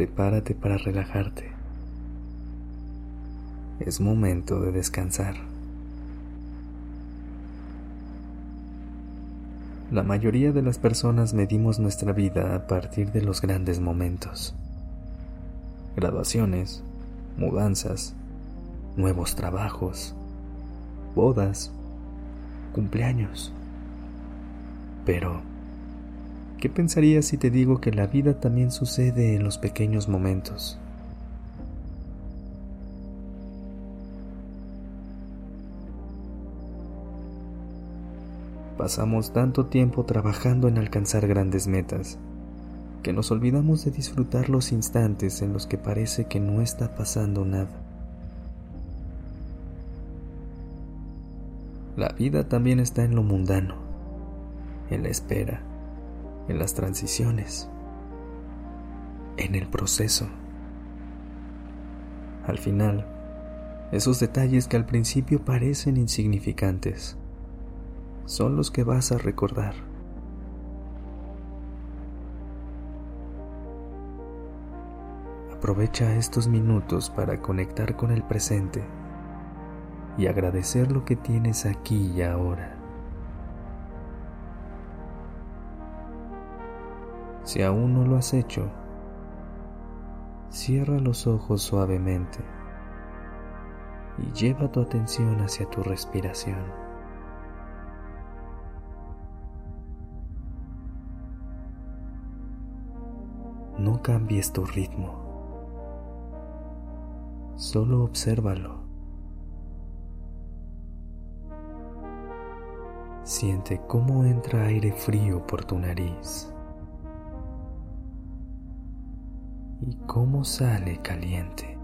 Prepárate para relajarte. Es momento de descansar. La mayoría de las personas medimos nuestra vida a partir de los grandes momentos. Graduaciones, mudanzas, nuevos trabajos, bodas, cumpleaños. Pero, ¿qué pensarías si te digo que la vida también sucede en los pequeños momentos? Pasamos tanto tiempo trabajando en alcanzar grandes metas que nos olvidamos de disfrutar los instantes en los que parece que no está pasando nada. La vida también está en lo mundano en la espera, en las transiciones, en el proceso. Al final, esos detalles que al principio parecen insignificantes son los que vas a recordar. Aprovecha estos minutos para conectar con el presente y agradecer lo que tienes aquí y ahora. Si aún no lo has hecho, cierra los ojos suavemente y lleva tu atención hacia tu respiración. No cambies tu ritmo, solo obsérvalo. Siente cómo entra aire frío por tu nariz. Y cómo sale caliente.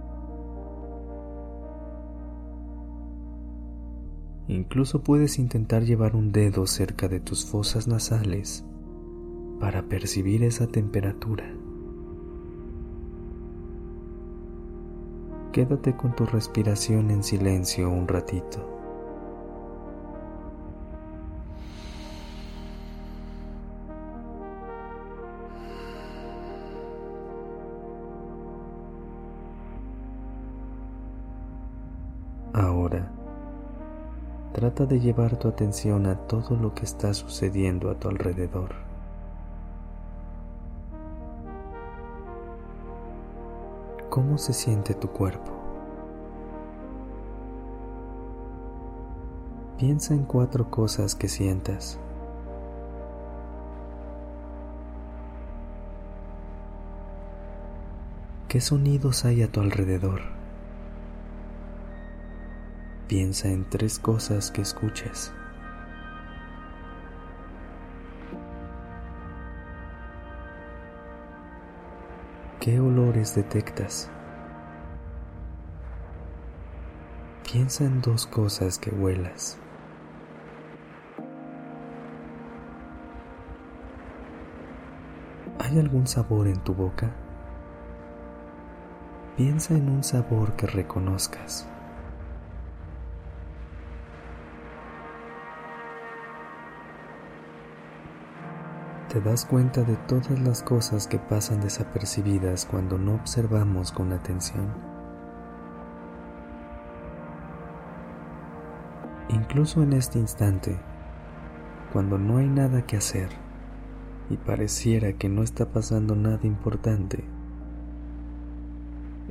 Incluso puedes intentar llevar un dedo cerca de tus fosas nasales para percibir esa temperatura. Quédate con tu respiración en silencio un ratito. Ahora, trata de llevar tu atención a todo lo que está sucediendo a tu alrededor. ¿Cómo se siente tu cuerpo? Piensa en cuatro cosas que sientas. ¿Qué sonidos hay a tu alrededor? Piensa en tres cosas que escuches. ¿Qué olores detectas? Piensa en dos cosas que huelas. ¿Hay algún sabor en tu boca? Piensa en un sabor que reconozcas. Te das cuenta de todas las cosas que pasan desapercibidas cuando no observamos con atención. Incluso en este instante, cuando no hay nada que hacer y pareciera que no está pasando nada importante,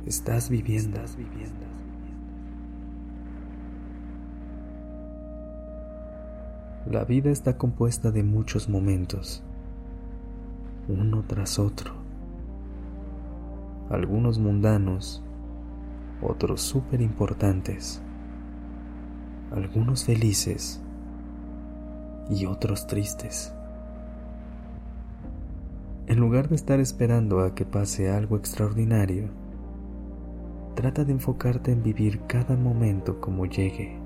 estás viviendo. Estás viviendo. La vida está compuesta de muchos momentos uno tras otro. Algunos mundanos, otros súper importantes, algunos felices y otros tristes. En lugar de estar esperando a que pase algo extraordinario, trata de enfocarte en vivir cada momento como llegue,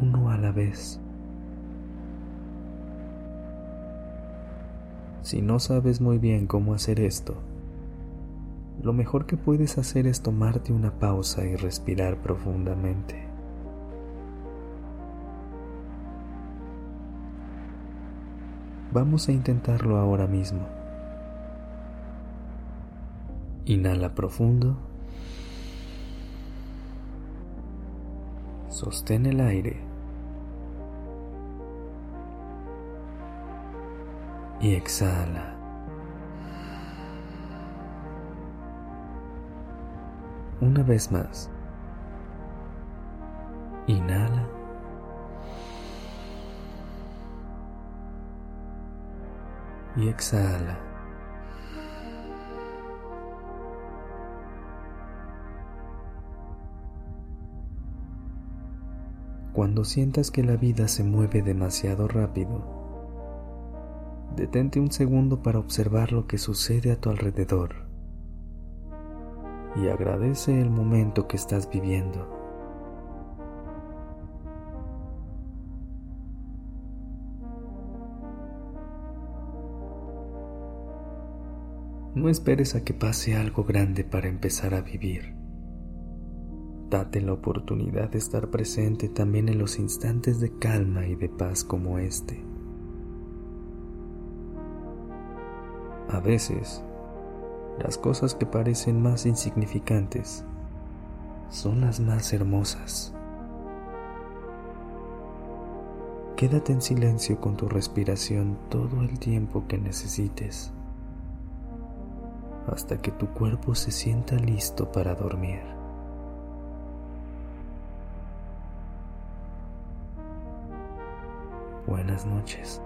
uno a la vez. Si no sabes muy bien cómo hacer esto, lo mejor que puedes hacer es tomarte una pausa y respirar profundamente. Vamos a intentarlo ahora mismo. Inhala profundo. Sostén el aire. Exhala. Una vez más. Inhala. Y exhala. Cuando sientas que la vida se mueve demasiado rápido, detente un segundo para observar lo que sucede a tu alrededor y agradece el momento que estás viviendo. No esperes a que pase algo grande para empezar a vivir. Date la oportunidad de estar presente también en los instantes de calma y de paz como este. A veces las cosas que parecen más insignificantes son las más hermosas. Quédate en silencio con tu respiración todo el tiempo que necesites, hasta que tu cuerpo se sienta listo para dormir. Buenas noches.